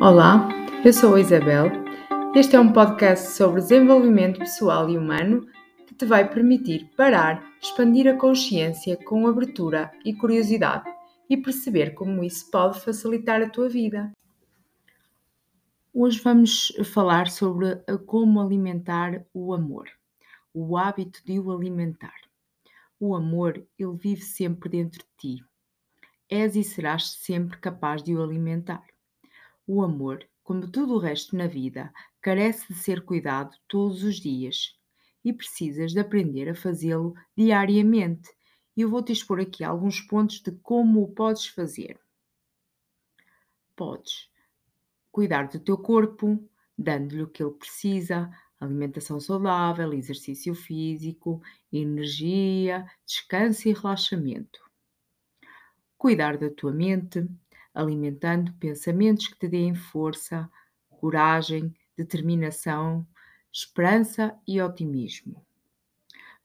Olá, eu sou a Isabel. Este é um podcast sobre desenvolvimento pessoal e humano que te vai permitir parar, expandir a consciência com abertura e curiosidade e perceber como isso pode facilitar a tua vida. Hoje vamos falar sobre como alimentar o amor, o hábito de o alimentar. O amor, ele vive sempre dentro de ti. És e serás sempre capaz de o alimentar. O amor, como tudo o resto na vida, carece de ser cuidado todos os dias e precisas de aprender a fazê-lo diariamente. Eu vou-te expor aqui alguns pontos de como o podes fazer. Podes cuidar do teu corpo, dando-lhe o que ele precisa, alimentação saudável, exercício físico, energia, descanso e relaxamento. Cuidar da tua mente, alimentando pensamentos que te deem força, coragem, determinação, esperança e otimismo.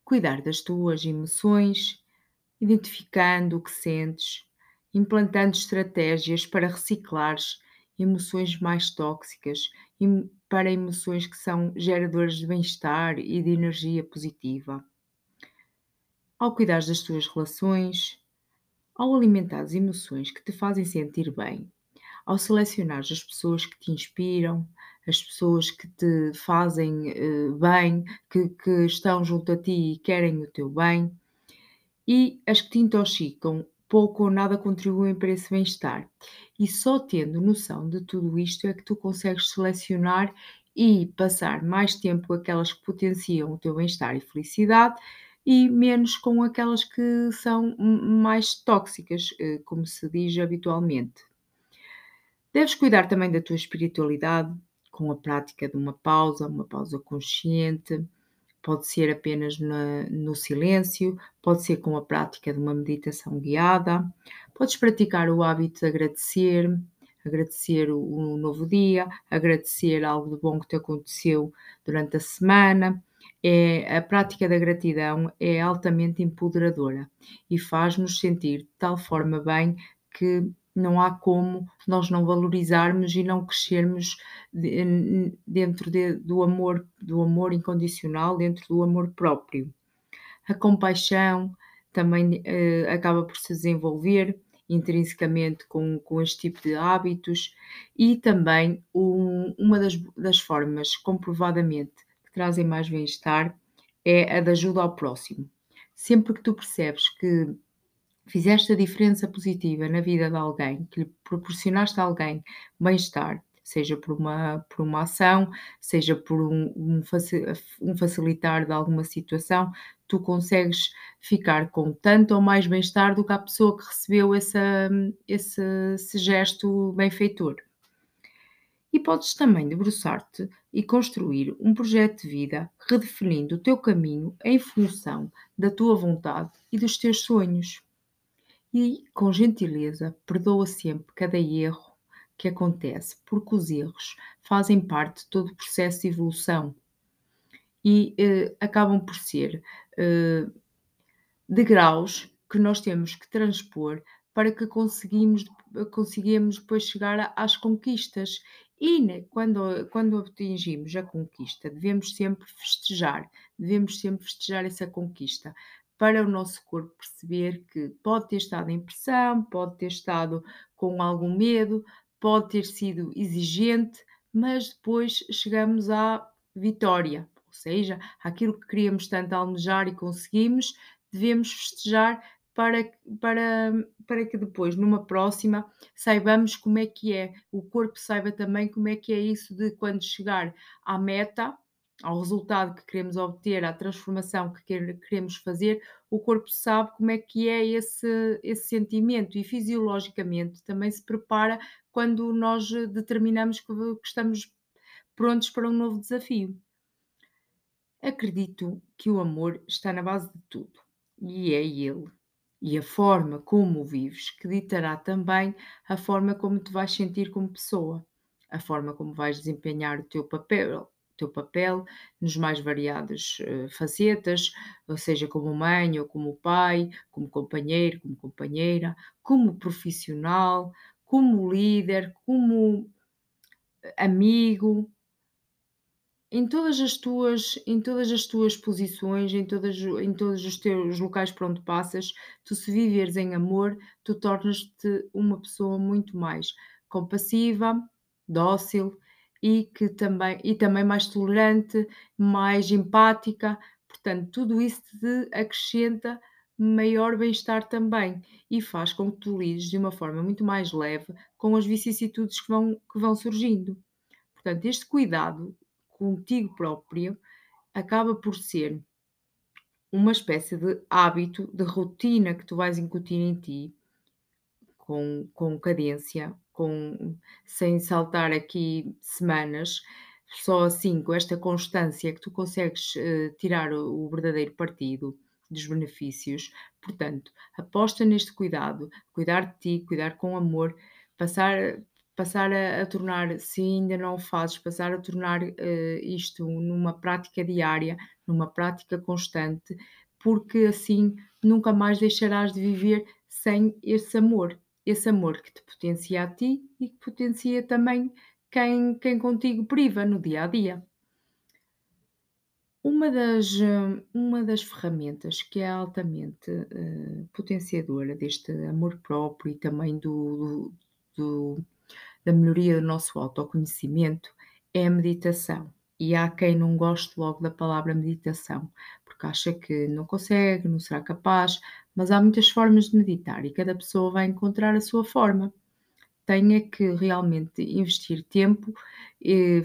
Cuidar das tuas emoções, identificando o que sentes, implantando estratégias para reciclares emoções mais tóxicas para emoções que são geradoras de bem-estar e de energia positiva. Ao cuidar das tuas relações, ao alimentar as emoções que te fazem sentir bem, ao selecionar as pessoas que te inspiram, as pessoas que te fazem uh, bem, que, que estão junto a ti e querem o teu bem, e as que te intoxicam, pouco ou nada contribuem para esse bem-estar. E só tendo noção de tudo isto é que tu consegues selecionar e passar mais tempo aquelas que potenciam o teu bem-estar e felicidade e menos com aquelas que são mais tóxicas, eh, como se diz habitualmente. Deves cuidar também da tua espiritualidade com a prática de uma pausa, uma pausa consciente. Pode ser apenas na, no silêncio, pode ser com a prática de uma meditação guiada. Podes praticar o hábito de agradecer, agradecer o, o novo dia, agradecer algo de bom que te aconteceu durante a semana é, a prática da gratidão é altamente empoderadora e faz-nos sentir de tal forma bem que não há como nós não valorizarmos e não crescermos dentro de, do amor, do amor incondicional, dentro do amor próprio. A compaixão também eh, acaba por se desenvolver intrinsecamente com, com este tipo de hábitos e também um, uma das, das formas comprovadamente que trazem mais bem-estar é a da ajuda ao próximo. Sempre que tu percebes que fizeste a diferença positiva na vida de alguém, que lhe proporcionaste a alguém bem-estar, seja por uma, por uma ação, seja por um, um, um, facilitar de alguma situação, tu consegues ficar com tanto ou mais bem-estar do que a pessoa que recebeu essa, esse, esse gesto benfeitor. E podes também debruçar-te e construir um projeto de vida redefinindo o teu caminho em função da tua vontade e dos teus sonhos. E, com gentileza, perdoa sempre cada erro que acontece, porque os erros fazem parte de todo o processo de evolução e eh, acabam por ser eh, degraus que nós temos que transpor para que conseguimos, conseguimos depois chegar às conquistas e né, quando, quando atingimos a conquista, devemos sempre festejar, devemos sempre festejar essa conquista, para o nosso corpo perceber que pode ter estado em pressão, pode ter estado com algum medo, pode ter sido exigente, mas depois chegamos à vitória, ou seja, aquilo que queríamos tanto almejar e conseguimos, devemos festejar para, para, para que depois, numa próxima, saibamos como é que é, o corpo saiba também como é que é isso de quando chegar à meta, ao resultado que queremos obter, à transformação que queremos fazer, o corpo sabe como é que é esse, esse sentimento e fisiologicamente também se prepara quando nós determinamos que, que estamos prontos para um novo desafio. Acredito que o amor está na base de tudo e é ele e a forma como vives que ditará também a forma como te vais sentir como pessoa, a forma como vais desempenhar o teu papel, teu papel nos mais variadas uh, facetas, ou seja, como mãe ou como pai, como companheiro, como companheira, como profissional, como líder, como amigo, em todas as tuas em todas as tuas posições, em todas em todos os teus locais por onde passas, tu se viveres em amor, tu tornas-te uma pessoa muito mais compassiva, dócil e que também e também mais tolerante, mais empática, portanto, tudo isso te acrescenta maior bem-estar também e faz com que tu lides de uma forma muito mais leve com as vicissitudes que vão que vão surgindo. Portanto, este cuidado contigo próprio acaba por ser uma espécie de hábito, de rotina que tu vais incutir em ti, com, com cadência, com, sem saltar aqui semanas, só assim, com esta constância, que tu consegues uh, tirar o, o verdadeiro partido dos benefícios. Portanto, aposta neste cuidado, cuidar de ti, cuidar com amor, passar, passar a, a, tornar, se ainda não o fazes, passar a tornar uh, isto numa prática diária, numa prática constante, porque assim nunca mais deixarás de viver sem esse amor, esse amor que te potencia a ti e que potencia também quem, quem contigo priva no dia a dia. Uma das, uma das ferramentas que é altamente uh, potenciadora deste amor próprio e também do, do, do da melhoria do nosso autoconhecimento é a meditação. E há quem não goste logo da palavra meditação, porque acha que não consegue, não será capaz, mas há muitas formas de meditar e cada pessoa vai encontrar a sua forma. Tenha que realmente investir tempo, eh,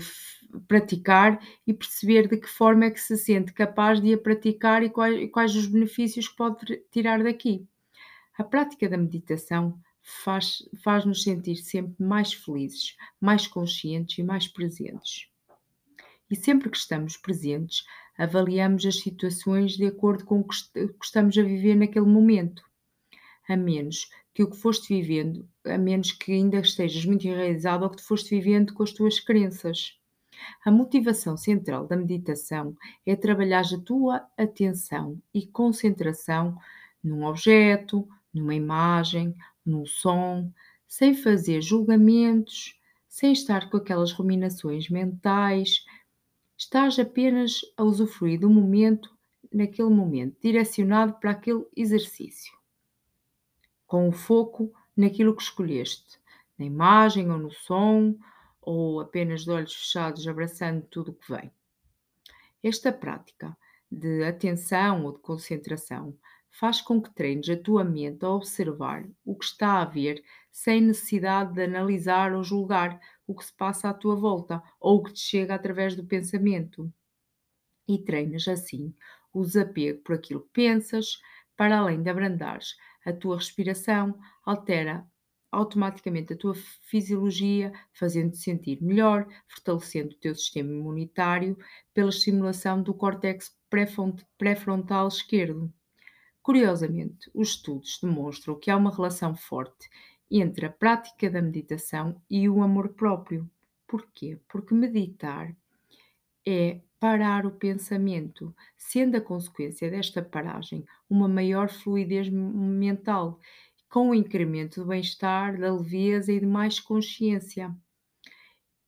praticar e perceber de que forma é que se sente capaz de a praticar e quais, e quais os benefícios que pode tirar daqui. A prática da meditação faz, faz-nos sentir sempre mais felizes, mais conscientes e mais presentes. E sempre que estamos presentes, avaliamos as situações de acordo com o que estamos a viver naquele momento. A menos que o que foste vivendo, a menos que ainda estejas muito enraizado ao que te foste vivendo com as tuas crenças. A motivação central da meditação é trabalhar a tua atenção e concentração num objeto, numa imagem no som, sem fazer julgamentos, sem estar com aquelas ruminações mentais. Estás apenas a usufruir do momento, naquele momento, direcionado para aquele exercício, com o foco naquilo que escolheste, na imagem ou no som, ou apenas de olhos fechados, abraçando tudo o que vem. Esta prática de atenção ou de concentração faz com que treines a tua mente a observar o que está a ver sem necessidade de analisar ou julgar o que se passa à tua volta ou o que te chega através do pensamento. E treinas assim o desapego por aquilo que pensas, para além de abrandares a tua respiração, altera automaticamente a tua fisiologia, fazendo-te sentir melhor, fortalecendo o teu sistema imunitário pela estimulação do córtex pré-frontal esquerdo. Curiosamente, os estudos demonstram que há uma relação forte entre a prática da meditação e o amor próprio. Porquê? Porque meditar é parar o pensamento, sendo a consequência desta paragem uma maior fluidez mental, com o incremento do bem-estar, da leveza e de mais consciência.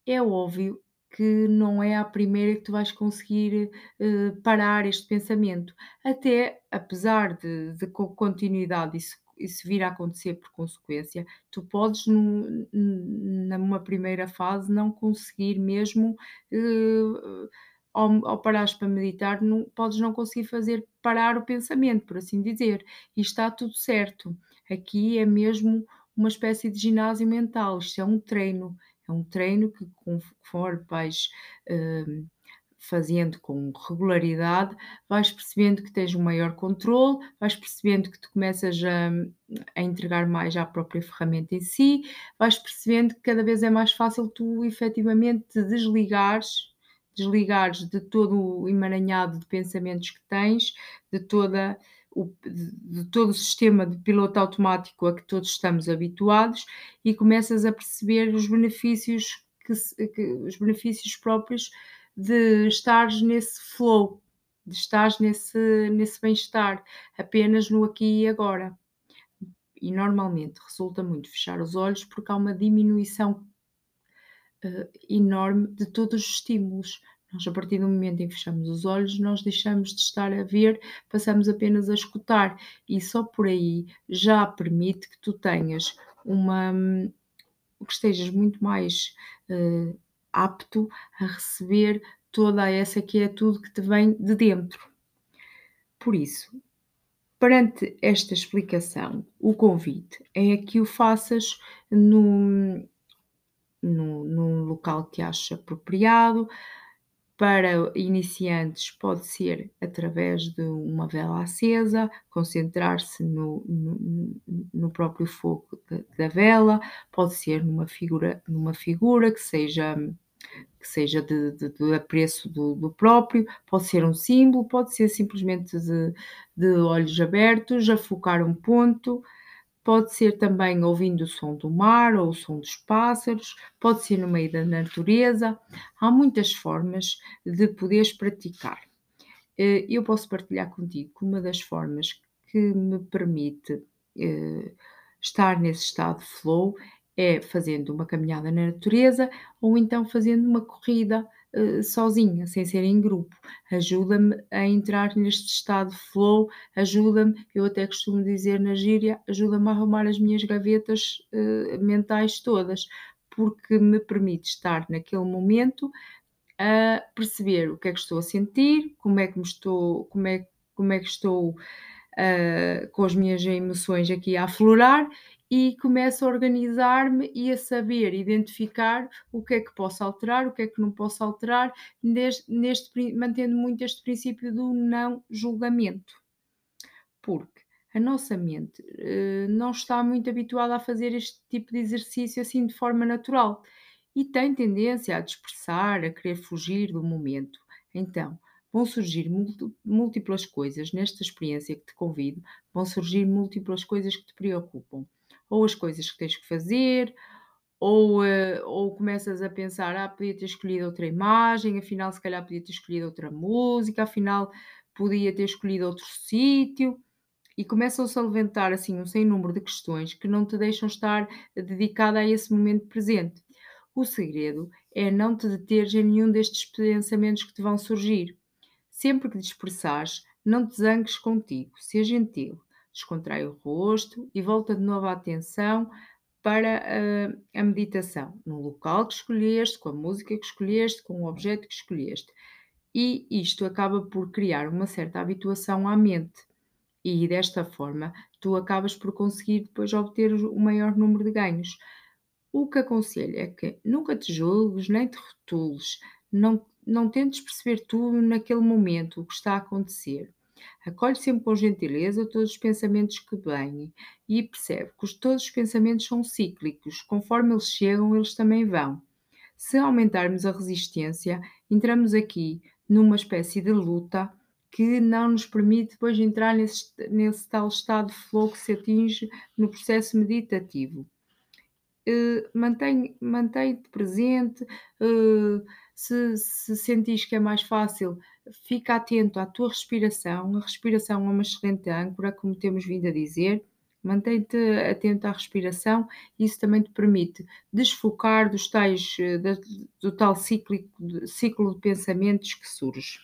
É óbvio que não é a primeira que tu vais conseguir uh, parar este pensamento. Até, apesar de, de continuidade isso, isso vir a acontecer por consequência, tu podes, no, numa primeira fase, não conseguir mesmo. Uh, ao, ao parares para meditar, não, podes não conseguir fazer parar o pensamento, por assim dizer, e está tudo certo. Aqui é mesmo uma espécie de ginásio mental, isto é um treino, é um treino que, conforme vais uh, fazendo com regularidade, vais percebendo que tens um maior controle, vais percebendo que tu começas a, a, entregar mais à própria ferramenta em si, vais percebendo que cada vez é mais fácil tu efetivamente desligares, desligares de todo o emaranhado de pensamentos que tens, de toda o, de todo o sistema de piloto automático a que todos estamos habituados e começas a perceber os benefícios que, que os benefícios próprios de estares nesse flow, de estares nesse, nesse bem-estar, apenas no aqui e agora. E normalmente resulta muito fechar os olhos porque há uma diminuição uh, enorme de todos os estímulos. Nós, a partir do momento em que fechamos os olhos, nós deixamos de estar a ver, passamos apenas a escutar, e só por aí já permite que tu tenhas uma. que estejas muito mais uh, apto a receber toda essa quietude que te vem de dentro. Por isso, perante esta explicação, o convite é que o faças no, no, num local que aches apropriado. Para iniciantes, pode ser através de uma vela acesa, concentrar-se no, no, no, próprio fogo da, da vela, pode ser numa figura, numa figura que seja que seja de, de, de apreço do, do, próprio, pode ser um símbolo, pode ser simplesmente de, de olhos abertos, a focar um ponto, pode ser também ouvindo o som do mar ou o som dos pássaros, pode ser no meio da natureza. Há muitas formas de poderes praticar. Eh, eu posso partilhar contigo que uma das formas que me permite eh, estar nesse estado de flow é fazendo uma caminhada na natureza ou então fazendo uma corrida uh, sozinha, sem ser em grupo. Ajuda-me a entrar neste estado flow, ajuda-me, eu até costumo dizer na gíria, ajuda-me a arrumar as minhas gavetas uh, mentais todas, porque me permite estar naquele momento a perceber o que é que estou a sentir, como é que me estou, como é, como é que estou uh, com as minhas emoções aqui a aflorar e começo a organizar-me e a saber identificar o que é que posso alterar, o que é que não posso alterar, neste, neste, mantendo muito este princípio do não julgamento. Porque a nossa mente uh, não está muito habituada a fazer este tipo de exercício assim de forma natural e tem tendência a dispersar, a querer fugir do momento. Então, vão surgir múltiplas coisas nesta experiência que te convido, vão surgir múltiplas coisas que te preocupam ou as coisas que tens que fazer, ou, uh, ou começas a pensar, ah, podia ter escolhido outra imagem, afinal, se calhar podia ter escolhido outra música, afinal, podia ter escolhido outro sítio, e começam-se a levantar assim um sem número de questões que não te deixam estar dedicada a esse momento presente. O segredo é não te deteres em nenhum destes pensamentos que te vão surgir. Sempre que dispersares, não te zangues contigo, seja gentil, descontrai o rosto e volta de novo a atenção para a, a meditação, no local que escolheste, com a música que escolheste, com o objeto que escolheste. E isto acaba por criar uma certa habituação à mente. E desta forma, tu acabas por conseguir depois obter o maior número de ganhos. O que aconselho é que nunca te julgues nem te rotules, não, não tentes perceber tudo naquele momento, o que está a acontecer. Acolhe sempre com gentileza todos os pensamentos que vêm e percebe que todos os pensamentos são cíclicos, conforme eles chegam, eles também vão. Se aumentarmos a resistência, entramos aqui numa espécie de luta que não nos permite depois entrar nesse, nesse tal estado de flow que se atinge no processo meditativo. Uh, mantém, mantém-te presente, uh, se, se sentis que é mais fácil, fica atento à tua respiração. A respiração é uma excelente âncora, como temos vindo a dizer. Mantém-te atento à respiração, isso também te permite desfocar dos tais, eh, do tal ciclo, ciclo de pensamentos que surge.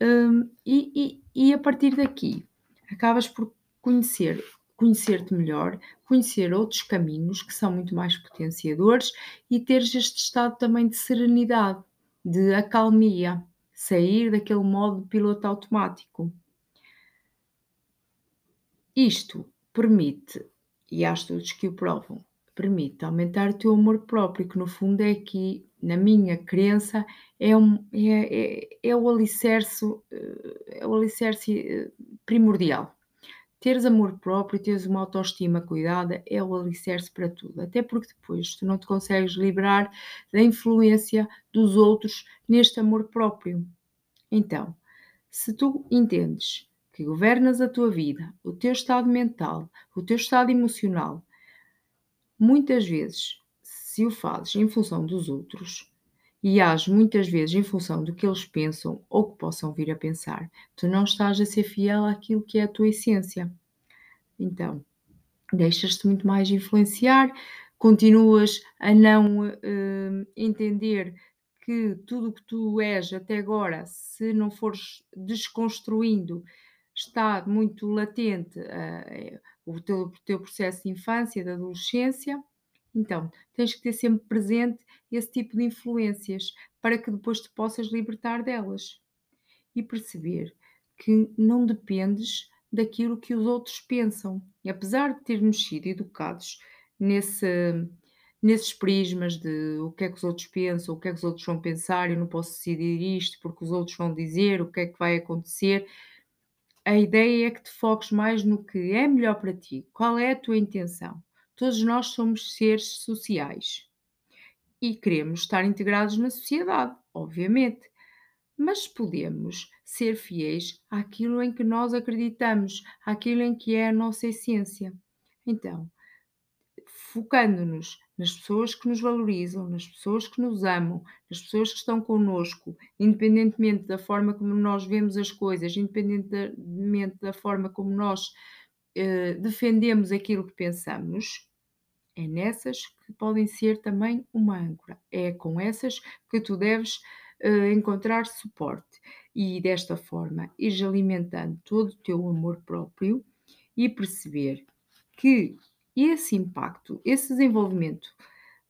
Um, e, e, e a partir daqui acabas por conhecer conhecer-te melhor, conhecer outros caminhos que são muito mais potenciadores e teres este estado também de serenidade, de acalmia, sair daquele modo de piloto automático. Isto permite, e há estudos que o provam, permite aumentar o teu amor próprio, que no fundo é aqui, na minha crença, é, um, é, é, é o alicerce, é o alicerce eh, primordial teres amor próprio, teres uma autoestima cuidada é o alicerce para tudo. Até porque depois tu não te consegues livrar da influência dos outros neste amor próprio. Então, se tu entendes que governas a tua vida, o teu estado mental, o teu estado emocional, muitas vezes, se o fazes em função dos outros, e age muitas vezes em função do que eles pensam ou que possam vir a pensar, tu não estás a ser fiel àquilo que é a tua essência. Então, deixas-te muito mais influenciar continuas a não uh, entender que tudo o que tu és até agora, se não fores desconstruindo, está muito latente uh, o teu, teu processo de infância, de adolescência. Então, tens que ter sempre presente esse tipo de influências para que depois te possas libertar delas e perceber que não dependes daquilo que os outros pensam. E apesar de termos sido educados nesse, nesses prismas de o que é que os outros pensam, o que é que os outros vão pensar, eu não posso decidir isto porque os outros vão dizer, o que é que vai acontecer. A ideia é que te foques mais no que é melhor para ti, qual é a tua intenção. Todos nós somos seres sociais e queremos estar integrados na sociedade, obviamente mas podemos ser fiéis àquilo em que nós acreditamos, àquilo em que é a nossa essência. Então, focando-nos nas pessoas que nos valorizam, nas pessoas que nos amam, nas pessoas que estão connosco, independentemente da forma como nós vemos as coisas, independentemente da forma como nós eh, defendemos aquilo que pensamos, é nessas que podem ser também uma âncora. É com essas que tu deves uh, encontrar suporte e desta forma ires alimentando todo o teu amor próprio e perceber que esse impacto, esse desenvolvimento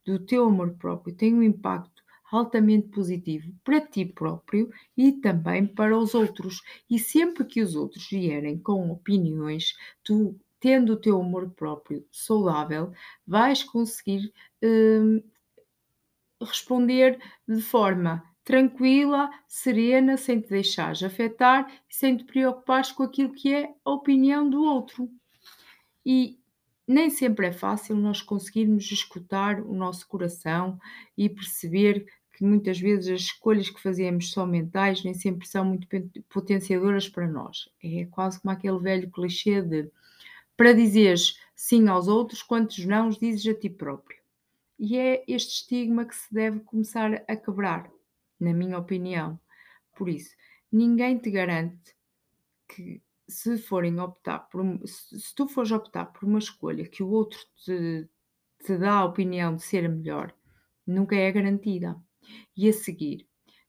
do teu amor próprio tem um impacto altamente positivo para ti próprio e também para os outros. E sempre que os outros vierem com opiniões, tu, tendo o teu amor próprio saudável, vais conseguir hum, responder de forma tranquila, serena, sem te deixares afetar e sem te preocupares com aquilo que é a opinião do outro. E nem sempre é fácil nós conseguirmos escutar o nosso coração e perceber que muitas vezes as escolhas que fazemos são mentais, nem sempre são muito potenciadoras para nós. É quase como aquele velho clichê de para dizeres sim aos outros, quantos não os dizes a ti próprio. E é este estigma que se deve começar a quebrar na minha opinião. Por isso, ninguém te garante que se forem optar por se tu fores optar por uma escolha que o outro te, te dá a opinião de ser melhor, nunca é garantida. E a seguir,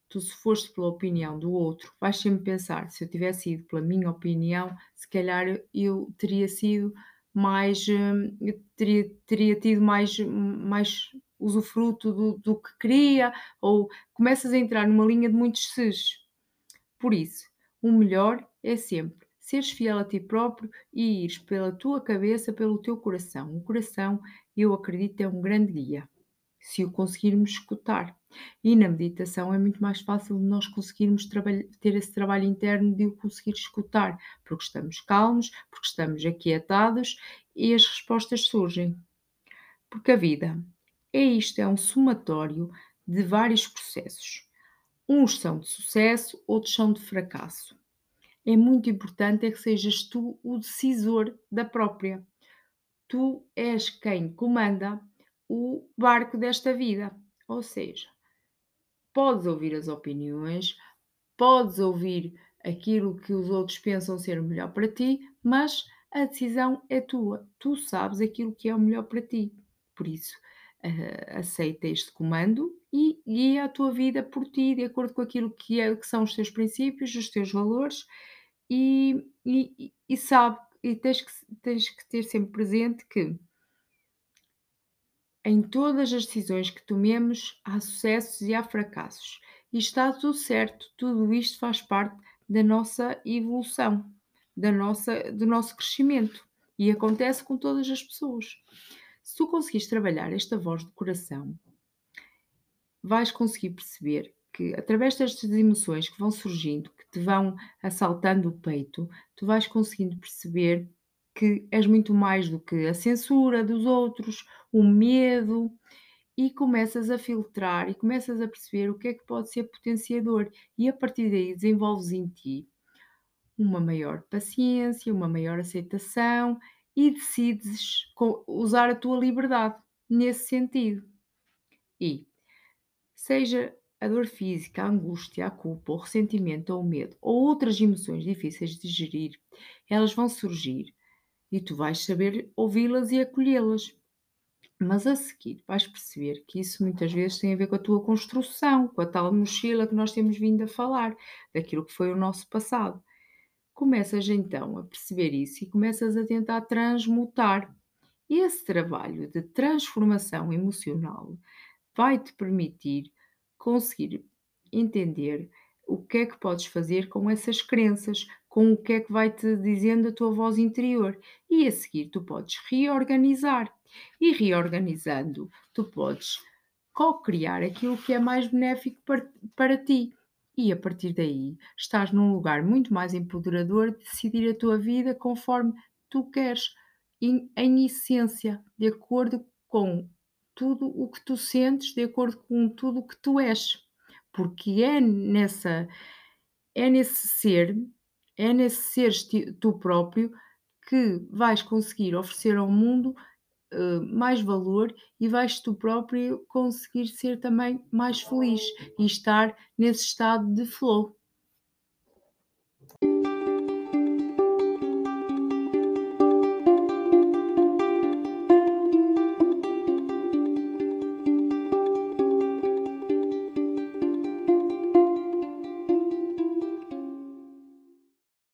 tu se foste pela opinião do outro, vais sempre pensar, se eu tivesse ido pela minha opinião, se calhar eu teria sido mais, hum, teria, teria tido mais, mais usufruto do, do que queria, ou começas a entrar numa linha de muitos ses. Por isso, o melhor é sempre seres fiel a ti próprio e ires pela tua cabeça, pelo teu coração. O coração, eu acredito, é um grande guia, se o conseguirmos escutar. E na meditação é muito mais fácil de nós conseguirmos ter esse trabalho interno de o conseguir escutar, porque estamos calmos, porque estamos aquietados e as respostas surgem. Porque a vida é isto, é um somatório de vários processos. Uns são de sucesso, outros são de fracasso. É muito importante é que sejas tu o decisor da própria. Tu és quem comanda o barco desta vida. Ou seja, podes ouvir as opiniões, podes ouvir aquilo que os outros pensam ser melhor para ti, mas a decisão é tua. Tu sabes aquilo que é o melhor para ti. Por isso, uh, aceita este comando e guia a tua vida por ti, de acordo com aquilo que, é, que são os teus princípios, os teus valores, e, e, e sabe, e tens que, tens que ter sempre presente que em todas as decisões que tomemos há sucessos e há fracassos. E está tudo certo, tudo isto faz parte da nossa evolução, da nossa, do nosso crescimento. E acontece com todas as pessoas. Se tu conseguires trabalhar esta voz do coração, vais conseguir perceber que através destas emoções que vão surgindo, que te vão assaltando o peito, tu vais conseguindo perceber que és muito mais do que a censura dos outros, o medo, e começas a filtrar e começas a perceber o que é que pode ser potenciador, e a partir daí desenvolves em ti uma maior paciência, uma maior aceitação e decides usar a tua liberdade nesse sentido. E seja a dor física, a angústia, a culpa, o ressentimento ou o medo ou outras emoções difíceis de gerir, elas vão surgir e tu vais saber ouvi-las e acolhê-las. Mas a seguir vais perceber que isso muitas vezes tem a ver com a tua construção, com a tal mochila que nós temos vindo a falar, daquilo que foi o nosso passado. Começas então a perceber isso e começas a tentar transmutar. E esse trabalho de transformação emocional vai-te permitir conseguir entender o que é que podes fazer com essas crenças, com o que é que vai-te dizendo a tua voz interior. E a seguir tu podes reorganizar. E reorganizando, tu podes co-criar aquilo que é mais benéfico para, para ti. E a partir daí estás num lugar muito mais empoderador de decidir a tua vida conforme tu queres, em, em essência, de acordo com tudo o que tu sentes, de acordo com tudo o que tu és. Porque é nessa é nesse ser, é nesse seres tu próprio que vais conseguir oferecer ao mundo, eh, mais valor e vais tu próprio conseguir ser também mais feliz e estar nesse estado de flow.